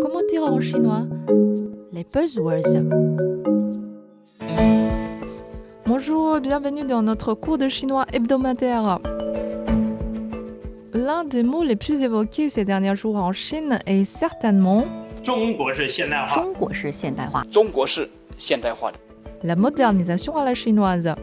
comment dire en chinois Les buzzwords. Bonjour, bienvenue dans notre cours de chinois hebdomadaire. L'un des mots les plus évoqués ces derniers jours en Chine est certainement la modernisation à la chinoise.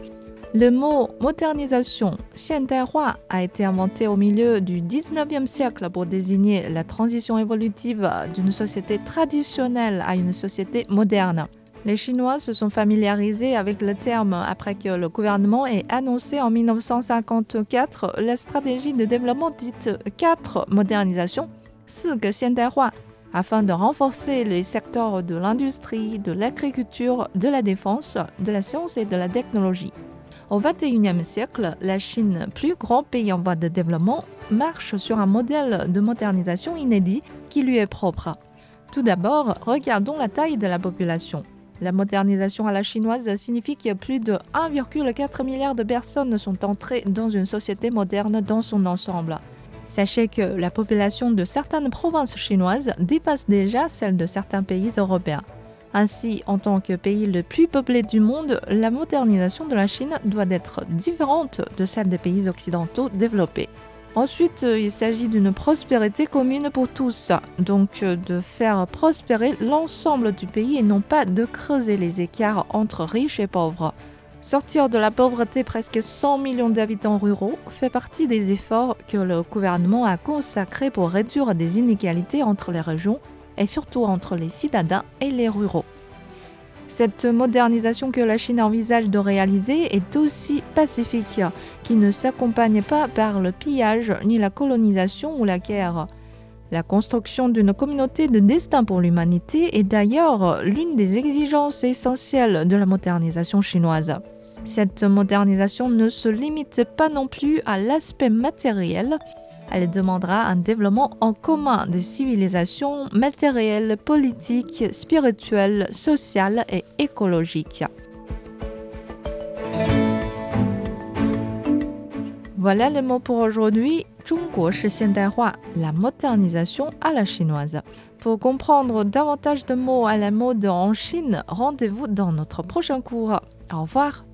Le mot modernisation, Xiandaihua, a été inventé au milieu du 19e siècle pour désigner la transition évolutive d'une société traditionnelle à une société moderne. Les Chinois se sont familiarisés avec le terme après que le gouvernement ait annoncé en 1954 la stratégie de développement dite 4 modernisation, 4 Xiandaihua, afin de renforcer les secteurs de l'industrie, de l'agriculture, de la défense, de la science et de la technologie. Au XXIe siècle, la Chine, plus grand pays en voie de développement, marche sur un modèle de modernisation inédit qui lui est propre. Tout d'abord, regardons la taille de la population. La modernisation à la chinoise signifie que plus de 1,4 milliard de personnes sont entrées dans une société moderne dans son ensemble. Sachez que la population de certaines provinces chinoises dépasse déjà celle de certains pays européens. Ainsi, en tant que pays le plus peuplé du monde, la modernisation de la Chine doit être différente de celle des pays occidentaux développés. Ensuite, il s'agit d'une prospérité commune pour tous, donc de faire prospérer l'ensemble du pays et non pas de creuser les écarts entre riches et pauvres. Sortir de la pauvreté presque 100 millions d'habitants ruraux fait partie des efforts que le gouvernement a consacrés pour réduire des inégalités entre les régions et surtout entre les citadins et les ruraux. Cette modernisation que la Chine envisage de réaliser est aussi pacifique, qui ne s'accompagne pas par le pillage ni la colonisation ou la guerre. La construction d'une communauté de destin pour l'humanité est d'ailleurs l'une des exigences essentielles de la modernisation chinoise. Cette modernisation ne se limite pas non plus à l'aspect matériel, elle demandera un développement en commun des civilisations matérielles, politiques, spirituelles, sociales et écologiques. Voilà les mots pour aujourd'hui. la modernisation à la chinoise. Pour comprendre davantage de mots à la mode en Chine, rendez-vous dans notre prochain cours. Au revoir.